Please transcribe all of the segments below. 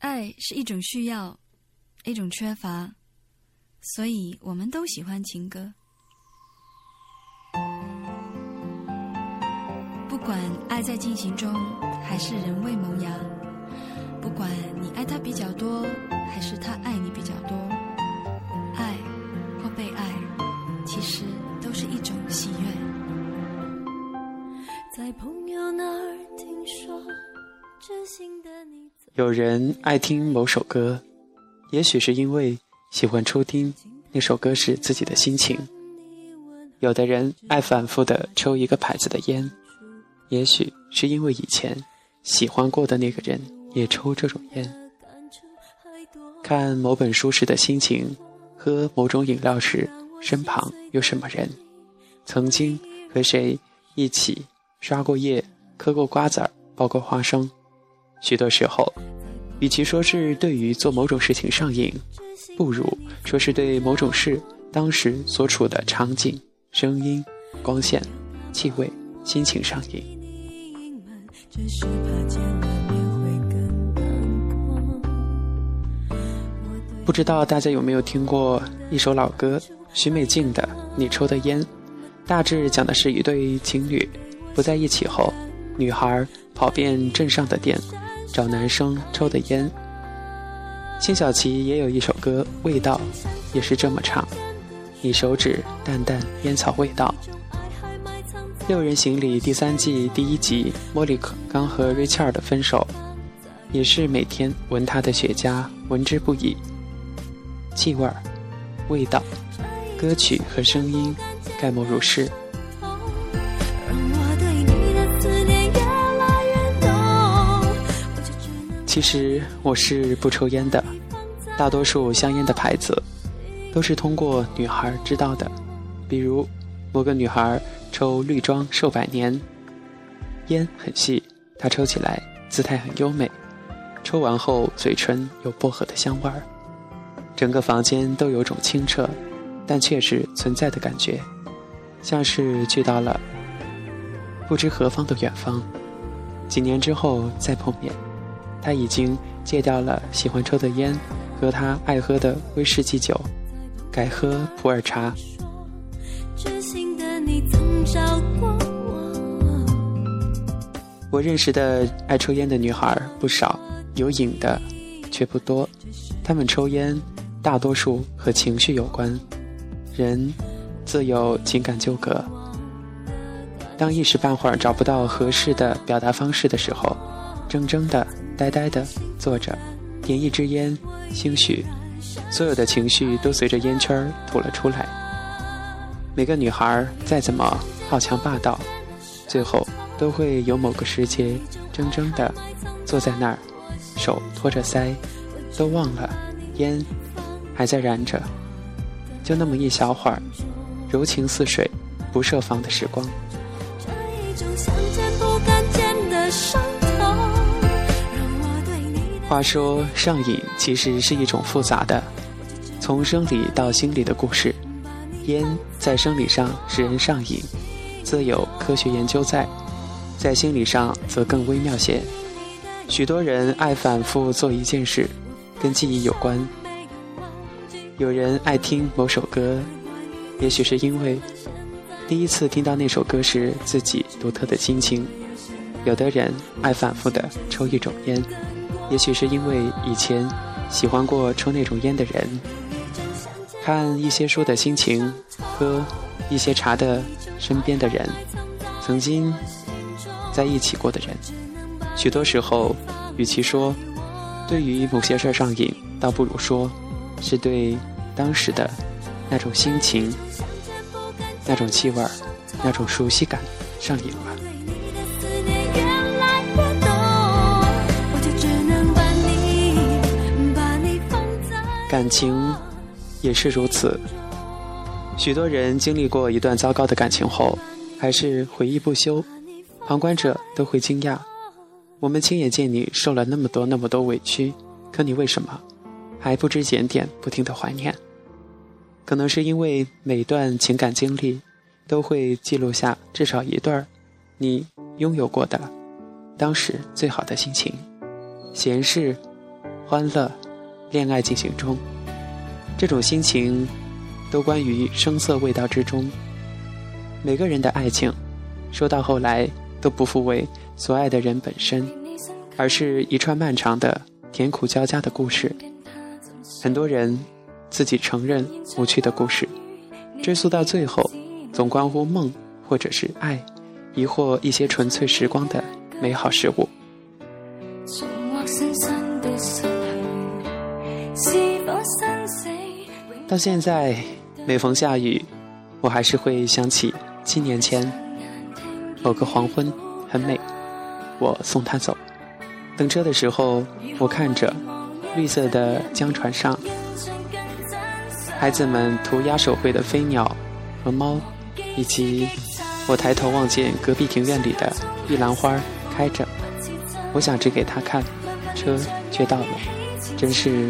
爱是一种需要，一种缺乏，所以我们都喜欢情歌。不管爱在进行中，还是仍未萌芽；不管你爱他比较多，还是他爱你比较多，爱或被爱，其实都是一种喜悦。在朋友那儿听说，有人爱听某首歌，也许是因为喜欢抽听那首歌时自己的心情；有的人爱反复的抽一个牌子的烟，也许是因为以前喜欢过的那个人也抽这种烟。看某本书时的心情，喝某种饮料时身旁有什么人，曾经和谁一起刷过夜、嗑过瓜子儿、剥过花生。许多时候，与其说是对于做某种事情上瘾，不如说是对某种事当时所处的场景、声音、光线、气味、心情上瘾。不知道大家有没有听过一首老歌，许美静的《你抽的烟》，大致讲的是一对情侣不在一起后，女孩跑遍镇上的店。找男生抽的烟，辛晓琪也有一首歌《味道》，也是这么唱：你手指淡淡烟草味道。《六人行》里第三季第一集，莫里克刚和瑞切尔的分手，也是每天闻他的雪茄，闻之不已。气味、味道、歌曲和声音，概莫如是。其实我是不抽烟的，大多数香烟的牌子都是通过女孩知道的，比如某个女孩抽绿装寿百年，烟很细，她抽起来姿态很优美，抽完后嘴唇有薄荷的香味儿，整个房间都有种清澈但确实存在的感觉，像是去到了不知何方的远方，几年之后再碰面。他已经戒掉了喜欢抽的烟和他爱喝的威士忌酒，改喝普洱茶。我认识的爱抽烟的女孩不少，有瘾的却不多。她们抽烟大多数和情绪有关，人自有情感纠葛。当一时半会儿找不到合适的表达方式的时候，怔怔的。呆呆的坐着，点一支烟，兴许所有的情绪都随着烟圈吐了出来。每个女孩再怎么好强霸道，最后都会有某个时节，怔怔的坐在那儿，手托着腮，都忘了烟还在燃着，就那么一小会儿，柔情似水，不设防的时光。这一种想见不敢见的伤话说上瘾其实是一种复杂的，从生理到心理的故事。烟在生理上使人上瘾，自有科学研究在；在心理上则更微妙些。许多人爱反复做一件事，跟记忆有关。有人爱听某首歌，也许是因为第一次听到那首歌时自己独特的心情。有的人爱反复的抽一种烟。也许是因为以前喜欢过抽那种烟的人，看一些书的心情，喝一些茶的身边的人，曾经在一起过的人，许多时候，与其说对于某些事儿上瘾，倒不如说是对当时的那种心情、那种气味、那种熟悉感上瘾了。感情也是如此。许多人经历过一段糟糕的感情后，还是回忆不休。旁观者都会惊讶：我们亲眼见你受了那么多那么多委屈，可你为什么还不知检点，不停的怀念？可能是因为每段情感经历都会记录下至少一段你拥有过的当时最好的心情。闲适。欢乐、恋爱进行中，这种心情都关于声色味道之中。每个人的爱情，说到后来都不复为所爱的人本身，而是一串漫长的甜苦交加的故事。很多人自己承认无趣的故事，追溯到最后，总关乎梦或者是爱，疑惑一些纯粹时光的美好事物。到现在，每逢下雨，我还是会想起七年前某个黄昏，很美。我送他走，等车的时候，我看着绿色的江船上，孩子们涂鸦手绘的飞鸟和猫，以及我抬头望见隔壁庭院里的玉兰花开着。我想指给他看，车却到了，真是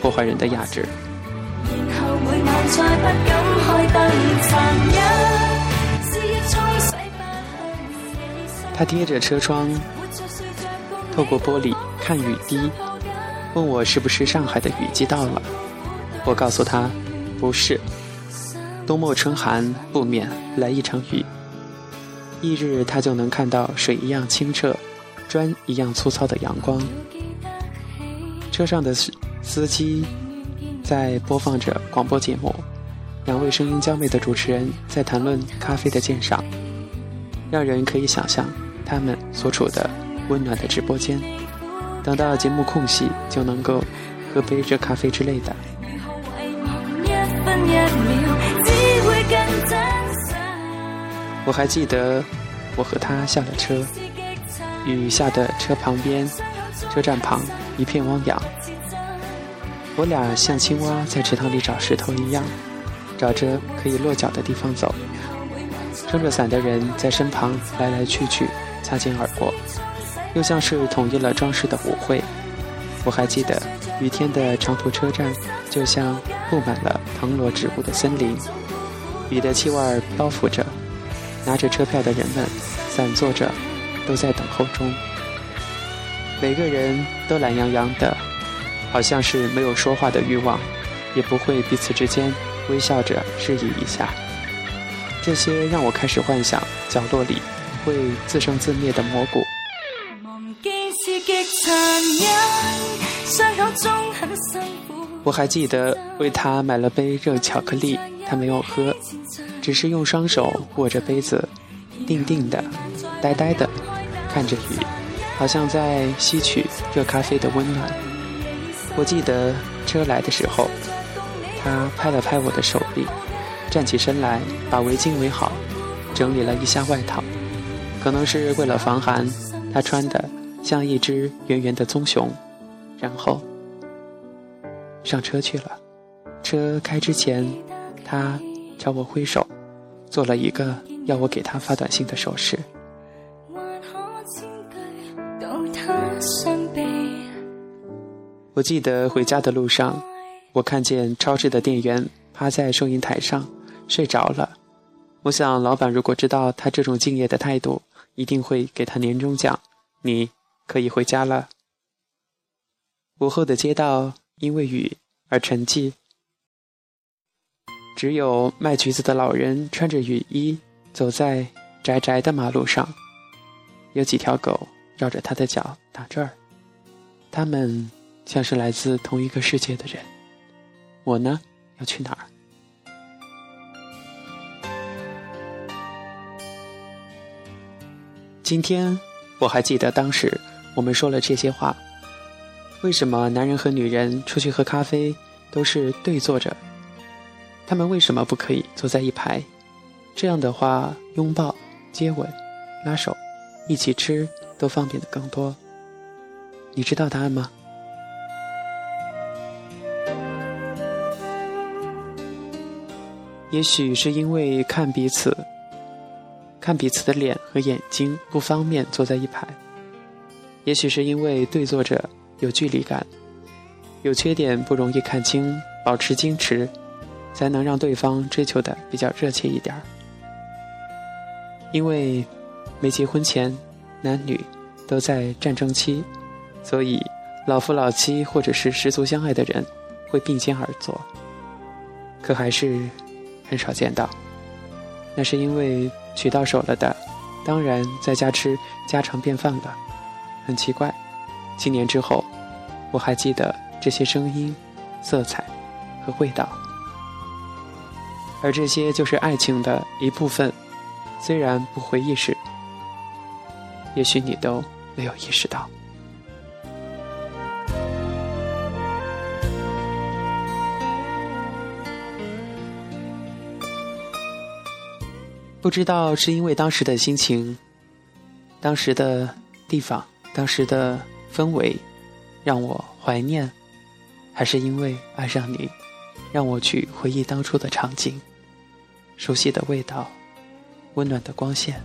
破坏人的雅致。他贴着车窗，透过玻璃看雨滴，问我是不是上海的雨季到了。我告诉他，不是。冬末春寒，不免来一场雨。翌日，他就能看到水一样清澈。砖一样粗糙的阳光，车上的司司机在播放着广播节目，两位声音娇媚的主持人在谈论咖啡的鉴赏，让人可以想象他们所处的温暖的直播间。等到节目空隙，就能够喝杯热咖啡之类的。我还记得，我和他下了车。雨下的车旁边，车站旁一片汪洋。我俩像青蛙在池塘里找石头。一样，找着可以落脚的地方走。撑着伞的人在身旁来来去去，擦肩而过，又像是统一了装饰的舞会。我还记得雨天的长途车站，就像布满了藤萝植物的森林，雨的气味包覆着拿着车票的人们，散坐着。都在等候中，每个人都懒洋洋的，好像是没有说话的欲望，也不会彼此之间微笑着示意一下。这些让我开始幻想角落里会自生自灭的蘑菇。我还记得为他买了杯热巧克力，他没有喝，只是用双手握着杯子，定定的，呆呆的。看着雨，好像在吸取热咖啡的温暖。我记得车来的时候，他拍了拍我的手臂，站起身来，把围巾围好，整理了一下外套。可能是为了防寒，他穿的像一只圆圆的棕熊。然后上车去了。车开之前，他朝我挥手，做了一个要我给他发短信的手势。我记得回家的路上，我看见超市的店员趴在收银台上睡着了。我想，老板如果知道他这种敬业的态度，一定会给他年终奖。你可以回家了。午后的街道因为雨而沉寂，只有卖橘子的老人穿着雨衣走在窄窄的马路上，有几条狗绕着他的脚打转儿，他们。像是来自同一个世界的人，我呢要去哪儿？今天我还记得当时我们说了这些话。为什么男人和女人出去喝咖啡都是对坐着？他们为什么不可以坐在一排？这样的话，拥抱、接吻、拉手、一起吃都方便的更多。你知道答案吗？也许是因为看彼此、看彼此的脸和眼睛不方便坐在一排；也许是因为对坐着有距离感，有缺点不容易看清，保持矜持，才能让对方追求的比较热切一点儿。因为没结婚前，男女都在战争期，所以老夫老妻或者是十足相爱的人会并肩而坐，可还是很少见到。那是因为娶到手了的，当然在家吃家常便饭了。很奇怪，七年之后，我还记得这些声音、色彩和味道，而这些就是爱情的一部分。虽然不回意识，也许你都没有意识到。不知道是因为当时的心情、当时的地方、当时的氛围，让我怀念，还是因为爱上你，让我去回忆当初的场景、熟悉的味道、温暖的光线。